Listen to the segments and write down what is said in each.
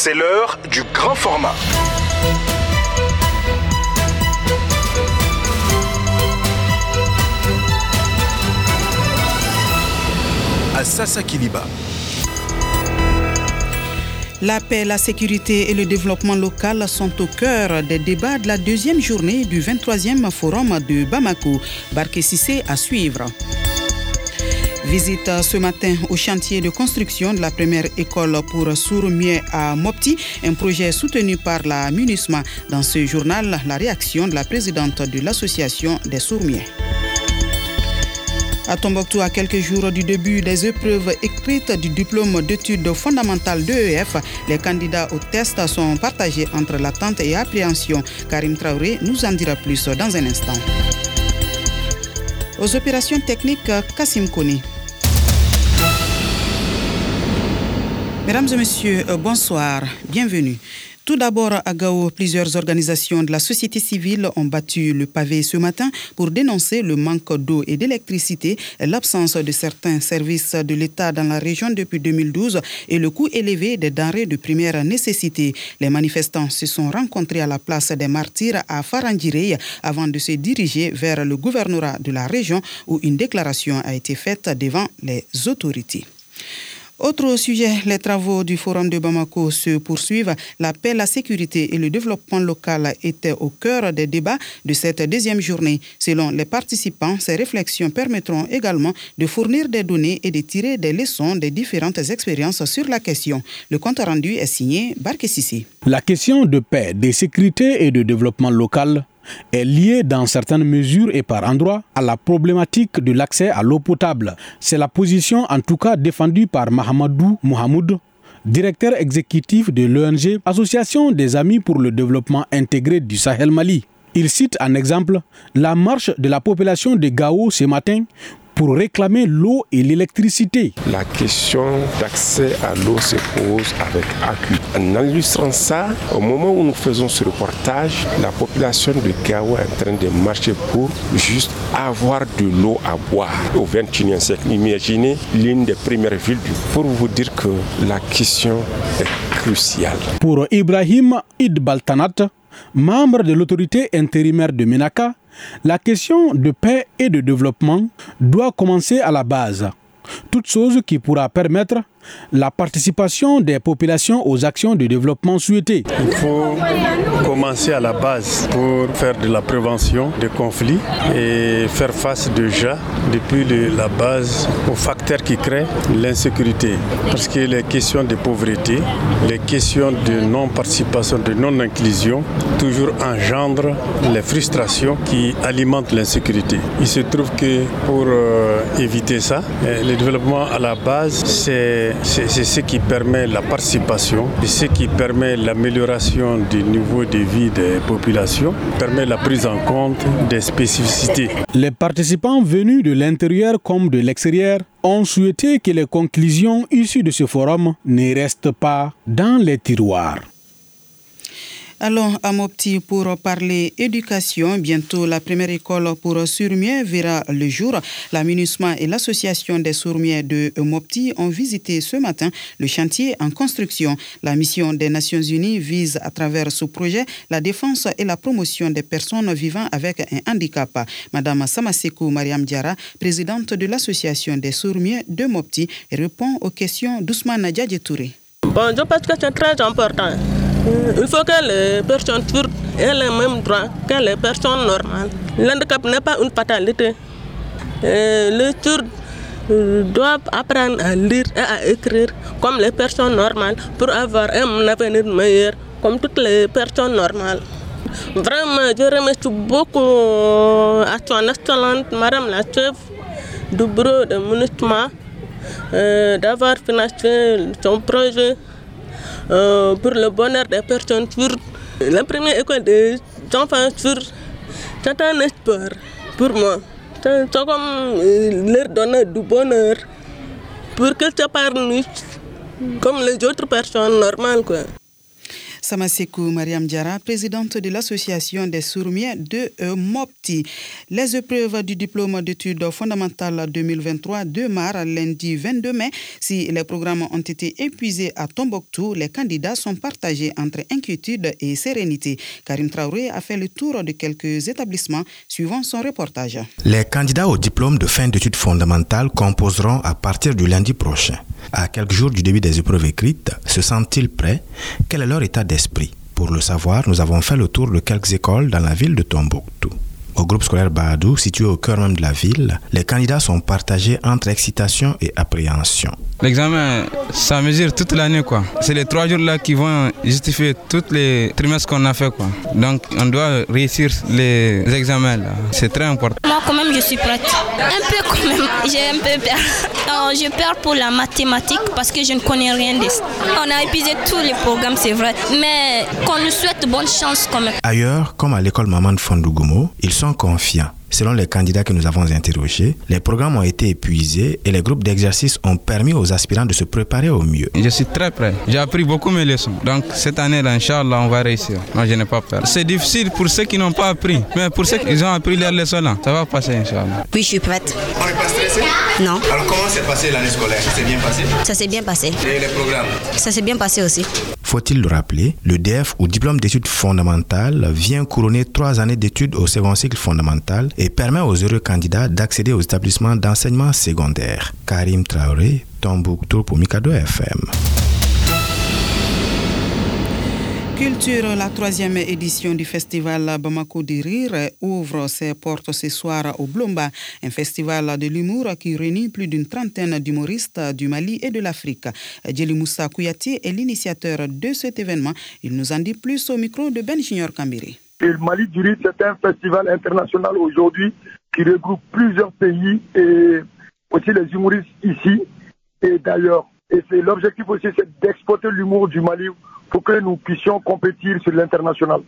C'est l'heure du grand format. À Sassa Kiliba. La paix, la sécurité et le développement local sont au cœur des débats de la deuxième journée du 23e forum de Bamako. Barké Sissé à suivre. Visite ce matin au chantier de construction de la première école pour sourds à Mopti, un projet soutenu par la MUNISMA. Dans ce journal, la réaction de la présidente de l'association des sourds à Tombouctou, à quelques jours du début des épreuves écrites du diplôme d'études fondamentales d'EEF, les candidats au test sont partagés entre l'attente et appréhension. Karim Traoré nous en dira plus dans un instant. Aux opérations techniques, Kassim Koni. Mesdames et messieurs, bonsoir, bienvenue. Tout d'abord, à Gao, plusieurs organisations de la société civile ont battu le pavé ce matin pour dénoncer le manque d'eau et d'électricité, l'absence de certains services de l'État dans la région depuis 2012 et le coût élevé des denrées de première nécessité. Les manifestants se sont rencontrés à la place des martyrs à Farandirei avant de se diriger vers le gouvernorat de la région où une déclaration a été faite devant les autorités. Autre sujet, les travaux du Forum de Bamako se poursuivent. La paix, la sécurité et le développement local étaient au cœur des débats de cette deuxième journée. Selon les participants, ces réflexions permettront également de fournir des données et de tirer des leçons des différentes expériences sur la question. Le compte rendu est signé Barke Sissi. La question de paix, de sécurité et de développement local est liée dans certaines mesures et par endroits à la problématique de l'accès à l'eau potable. C'est la position en tout cas défendue par Mahamadou Mohamoud, directeur exécutif de l'ONG Association des Amis pour le développement intégré du Sahel Mali. Il cite en exemple la marche de la population de Gao ce matin pour réclamer l'eau et l'électricité. La question d'accès à l'eau se pose avec accueil. En illustrant ça, au moment où nous faisons ce reportage, la population de Gao est en train de marcher pour juste avoir de l'eau à boire au 21e siècle. Imaginez l'une des premières villes du pour vous dire que la question est cruciale. Pour Ibrahim Idbaltanat, membre de l'autorité intérimaire de Menaka, la question de paix et de développement doit commencer à la base. Toute chose qui pourra permettre la participation des populations aux actions de développement souhaitées. Il faut commencer à la base pour faire de la prévention des conflits et faire face déjà depuis la base aux facteurs qui créent l'insécurité. Parce que les questions de pauvreté, les questions de non-participation, de non-inclusion, toujours engendrent les frustrations qui alimentent l'insécurité. Il se trouve que pour euh, éviter ça, euh, le développement à la base, c'est c'est ce qui permet la participation, c'est ce qui permet l'amélioration du niveau de vie des populations, permet la prise en compte des spécificités. Les participants venus de l'intérieur comme de l'extérieur ont souhaité que les conclusions issues de ce forum ne restent pas dans les tiroirs. Allons à Mopti pour parler éducation. Bientôt, la première école pour sourmiers verra le jour. La MINUSMA et l'association des sourmiers de Mopti ont visité ce matin le chantier en construction. La mission des Nations Unies vise à travers ce projet la défense et la promotion des personnes vivant avec un handicap. Madame Samasekou Mariam Diara, présidente de l'association des sourmiers de Mopti, répond aux questions d'Ousmane Touré. Bon, je pense que c'est très important. Il faut que les personnes sourdes aient les mêmes droits que les personnes normales. L'handicap n'est pas une fatalité. les sourds doivent apprendre à lire et à écrire comme les personnes normales pour avoir un avenir meilleur comme toutes les personnes normales. Vraiment, je remercie beaucoup à son excellente Madame la chef du bureau de ministère d'avoir financé son projet euh, pour le bonheur des personnes sourdes. La première école des enfants sourds, c'est un espoir pour moi. C'est comme euh, leur donner du bonheur pour qu'ils se parlent comme les autres personnes normales. Quoi. Samasekou Mariam Diara, présidente de l'association des sourmiers de euh, Mopti. Les épreuves du diplôme d'études fondamentales 2023 démarrent lundi 22 mai. Si les programmes ont été épuisés à Tombouctou, les candidats sont partagés entre inquiétude et sérénité. Karim Traoré a fait le tour de quelques établissements suivant son reportage. Les candidats au diplôme de fin d'études fondamentales composeront à partir du lundi prochain. À quelques jours du début des épreuves écrites, se sentent-ils prêts Quel est leur état d'esprit? Pour le savoir, nous avons fait le tour de quelques écoles dans la ville de Tombouctou. Au groupe scolaire Badou, situé au cœur même de la ville, les candidats sont partagés entre excitation et appréhension. L'examen, ça mesure toute l'année quoi. C'est les trois jours là qui vont justifier tous les trimestres qu'on a fait quoi. Donc on doit réussir les examens là. C'est très important. Moi quand même je suis prête. Un peu quand même, j'ai un peu peur. Alors, je peur pour la mathématique parce que je ne connais rien de ça. On a épuisé tous les programmes, c'est vrai. Mais qu'on nous souhaite bonne chance quand même. Ailleurs, comme à l'école Maman de Fondougomo, ils sont confiants. Selon les candidats que nous avons interrogés, les programmes ont été épuisés et les groupes d'exercice ont permis aux aspirants de se préparer au mieux. Je suis très prêt. J'ai appris beaucoup mes leçons. Donc cette année, Inch'Allah, on va réussir. Moi, je n'ai pas peur. C'est difficile pour ceux qui n'ont pas appris. Mais pour ceux qui ont appris leurs leçons, là, ça va passer, Inch'Allah. Oui, je suis prête. On n'est pas stressé? Non. Alors comment s'est passé l'année scolaire? Ça s'est bien passé? Ça s'est bien passé. Et les programmes? Ça s'est bien passé aussi. Faut-il le rappeler, le DF ou diplôme d'études fondamentales vient couronner trois années d'études au second cycle fondamental et permet aux heureux candidats d'accéder aux établissements d'enseignement secondaire. Karim Traoré, Tombouctou pour Mikado FM. Culture, la troisième édition du festival Bamako du Rire ouvre ses portes ce soir au Blomba, un festival de l'humour qui réunit plus d'une trentaine d'humoristes du Mali et de l'Afrique. Djeli Moussa Kouyati est l'initiateur de cet événement. Il nous en dit plus au micro de Ben Kambiri. Le Mali du Rire, c'est un festival international aujourd'hui qui regroupe plusieurs pays et aussi les humoristes ici et d'ailleurs. Et c'est l'objectif aussi, c'est d'exporter l'humour du Mali pour que nous puissions compétir sur l'international.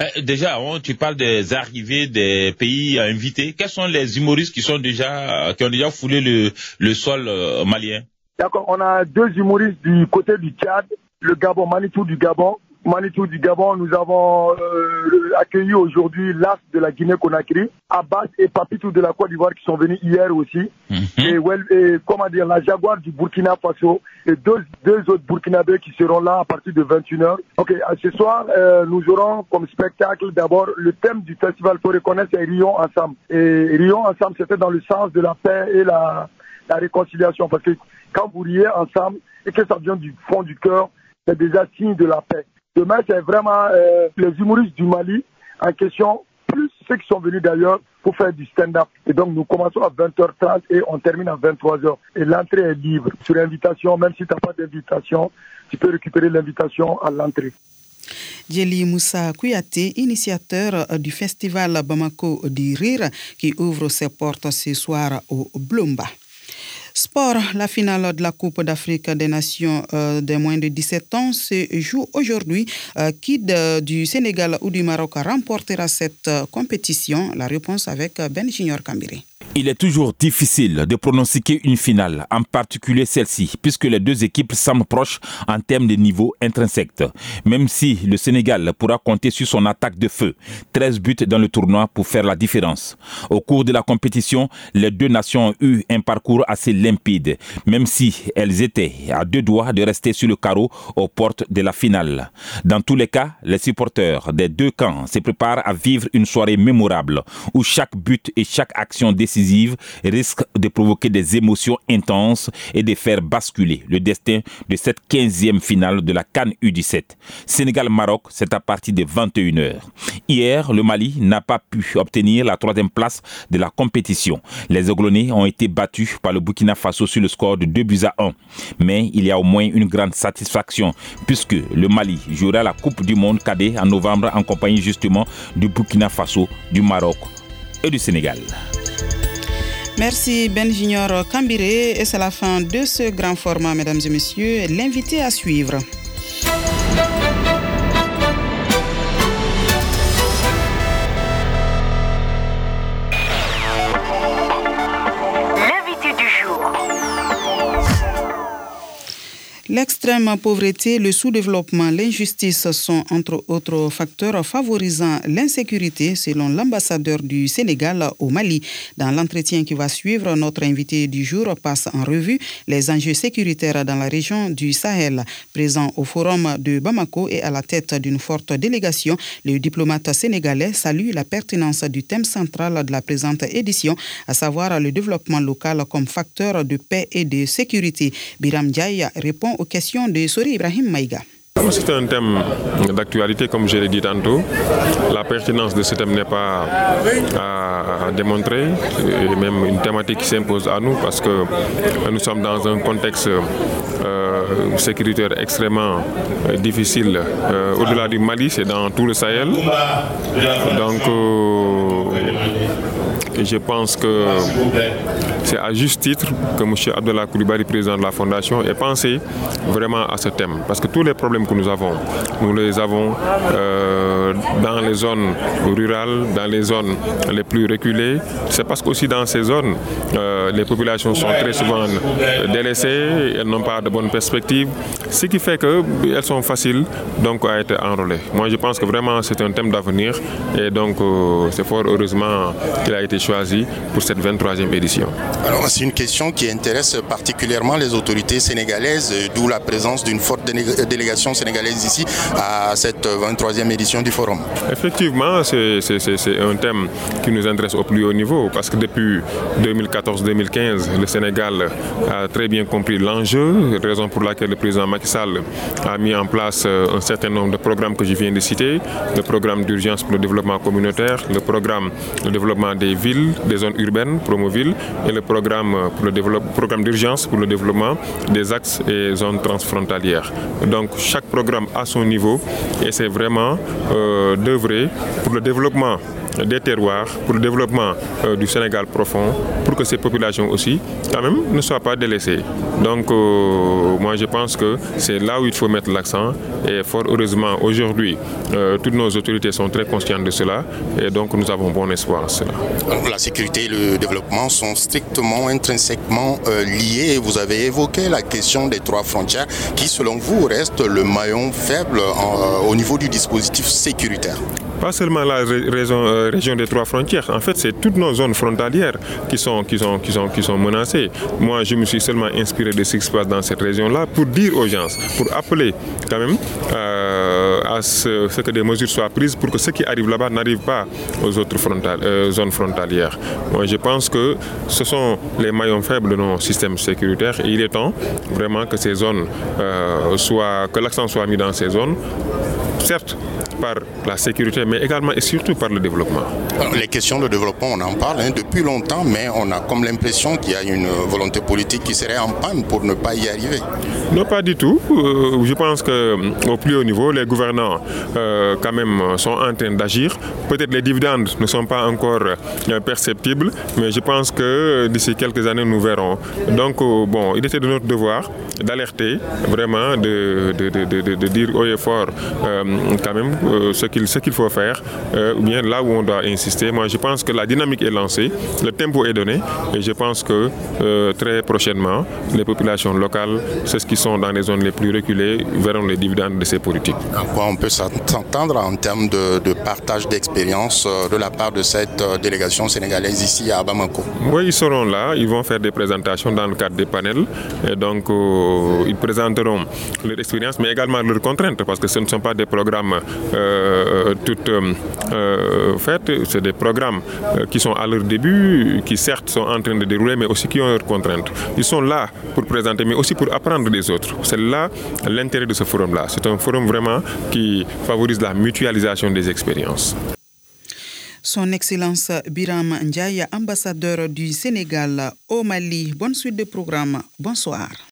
Euh, déjà, on, tu parles des arrivées des pays invités. Quels sont les humoristes qui sont déjà qui ont déjà foulé le, le sol euh, malien? D'accord, on a deux humoristes du côté du Tchad, le Gabon, Manitou du Gabon. Manitou du Gabon, nous avons euh, accueilli aujourd'hui l'As de la Guinée-Conakry, Abbas et Papitou de la Côte d'Ivoire qui sont venus hier aussi, et, well, et, comment dire, la Jaguar du Burkina Faso et deux, deux autres Burkinabés qui seront là à partir de 21h. Ok, ce soir, euh, nous aurons comme spectacle d'abord le thème du festival, pour reconnaître, c'est Rions Ensemble. Et Rions Ensemble, c'était dans le sens de la paix et la, la réconciliation, parce que quand vous riez ensemble et que ça vient du fond du cœur, c'est déjà signe de la paix. Demain, c'est vraiment euh, les humoristes du Mali en question, plus ceux qui sont venus d'ailleurs pour faire du stand-up. Et donc, nous commençons à 20h30 et on termine à 23h. Et l'entrée est libre. Sur invitation, même si tu n'as pas d'invitation, tu peux récupérer l'invitation à l'entrée. Djeli Moussa Kouyaté, initiateur du festival Bamako du Rire, qui ouvre ses portes ce soir au Blumba. Sport, la finale de la Coupe d'Afrique des Nations euh, des moins de 17 ans se joue aujourd'hui. Euh, qui de, du Sénégal ou du Maroc remportera cette euh, compétition La réponse avec Ben Junior. Il est toujours difficile de pronostiquer une finale, en particulier celle-ci, puisque les deux équipes semblent proches en termes de niveau intrinsèque. Même si le Sénégal pourra compter sur son attaque de feu, 13 buts dans le tournoi pour faire la différence. Au cours de la compétition, les deux nations ont eu un parcours assez limpide, même si elles étaient à deux doigts de rester sur le carreau aux portes de la finale. Dans tous les cas, les supporters des deux camps se préparent à vivre une soirée mémorable où chaque but et chaque action décisive risque de provoquer des émotions intenses et de faire basculer le destin de cette 15e finale de la Cannes U17. Sénégal-Maroc, c'est à partir de 21h. Hier, le Mali n'a pas pu obtenir la troisième place de la compétition. Les Aiglonnais ont été battus par le Burkina Faso sur le score de 2 buts à 1. Mais il y a au moins une grande satisfaction puisque le Mali jouera la Coupe du Monde cadet en novembre en compagnie justement du Burkina Faso, du Maroc et du Sénégal. Merci Ben Junior Kambiré et c'est la fin de ce grand format, mesdames et messieurs. L'invité à suivre. L'extrême pauvreté, le sous-développement, l'injustice sont entre autres facteurs favorisant l'insécurité selon l'ambassadeur du Sénégal au Mali. Dans l'entretien qui va suivre, notre invité du jour passe en revue les enjeux sécuritaires dans la région du Sahel. Présent au forum de Bamako et à la tête d'une forte délégation, le diplomate sénégalais salue la pertinence du thème central de la présente édition, à savoir le développement local comme facteur de paix et de sécurité. Biram Diaye répond aux questions de Sori Ibrahim Maïga. C'est un thème d'actualité, comme je l'ai dit tantôt. La pertinence de ce thème n'est pas à, démontrer, et même une thématique qui s'impose à nous parce que nous sommes dans un contexte euh, sécuritaire extrêmement euh, difficile. Euh, au-delà du Mali, c'est dans tout le Sahel. Donc, je pense que c'est à juste titre que M. Abdallah Koulibaly, président de la Fondation, ait pensé vraiment à ce thème. Parce que tous les problèmes que nous avons, nous les avons euh, dans les zones rurales, dans les zones les plus reculées. C'est parce qu'aussi dans ces zones, euh, les populations sont très souvent délaissées, elles n'ont pas de bonnes perspectives, ce qui fait qu'elles sont faciles donc, à être enrôlées. Moi, je pense que vraiment c'est un thème d'avenir et donc euh, c'est fort heureusement qu'il a été choisi pour cette 23e édition. Alors, c'est une question qui intéresse particulièrement les autorités sénégalaises, d'où la présence d'une forte délégation sénégalaise ici à cette 23e édition du forum. Effectivement, c'est un thème qui nous intéresse au plus haut niveau parce que depuis 2014-2015, le Sénégal a très bien compris l'enjeu, raison pour laquelle le président Macky Sall a mis en place un certain nombre de programmes que je viens de citer, le programme d'urgence pour le développement communautaire, le programme de développement des villes, des zones urbaines, Promoville, programme, pour le programme d'urgence pour le développement des axes et zones transfrontalières. Donc chaque programme a son niveau et c'est vraiment euh, d'œuvrer pour le développement des terroirs, pour le développement euh, du Sénégal profond, pour que ces populations aussi, quand même, ne soient pas délaissées. Donc, euh, moi, je pense que c'est là où il faut mettre l'accent. Et fort heureusement, aujourd'hui, euh, toutes nos autorités sont très conscientes de cela. Et donc, nous avons bon espoir à cela. la sécurité et le développement sont strictement, intrinsèquement liés. Vous avez évoqué la question des trois frontières qui, selon vous, reste le maillon faible au niveau du dispositif sécuritaire. Pas seulement la raison, région des trois frontières. En fait, c'est toutes nos zones frontalières qui sont, qui, qui, qui sont menacées. Moi, je me suis seulement inspiré de ce qui se passe dans cette région-là pour dire aux gens, pour appeler quand même euh, à ce, que des mesures soient prises pour que ce qui arrive là-bas n'arrive pas aux autres euh, zones frontalières. Moi, je pense que ce sont les maillons faibles de nos systèmes sécuritaires et il est temps vraiment que ces zones euh, soient, que l'accent soit mis dans ces zones. Certes, par la sécurité, mais également et surtout par le développement. les questions de développement, on en parle hein, depuis longtemps, mais on a comme l'impression qu'il y a une volonté politique qui serait en panne pour ne pas y arriver. Non, pas du tout. Euh, je pense qu'au euh, plus haut niveau, les gouvernants, euh, quand même, sont en train d'agir. Peut-être les dividendes ne sont pas encore perceptibles, mais je pense que d'ici quelques années, nous verrons. Donc, bon, il était de notre devoir d'alerter, vraiment, de, de, dire haut et fort, quand même, euh, ce qu'il faut faire, euh, ou bien là où on doit insister. Moi, je pense que la dynamique est lancée, le tempo est donné, et je pense que euh, très prochainement, les populations locales, ceux qui sont dans les zones les plus reculées, verront les dividendes de ces politiques. À quoi on peut s'entendre en termes de, partage d'expérience de la part de cette délégation sénégalaise ici à Bamako? Oui, ils seront là, ils vont faire des présentations dans le cadre des panels, et donc ils présenteront leur expérience, mais également leurs contraintes, parce que ce ne sont pas des programmes euh, toutes euh, faites. C'est des programmes euh, qui sont à leur début, qui certes sont en train de dérouler, mais aussi qui ont leurs contraintes. Ils sont là pour présenter, mais aussi pour apprendre des autres. C'est là l'intérêt de ce forum-là. C'est un forum vraiment qui favorise la mutualisation des expériences. Son Excellence Biram Ndiaye, ambassadeur du Sénégal au Mali. Bonne suite de programme. Bonsoir.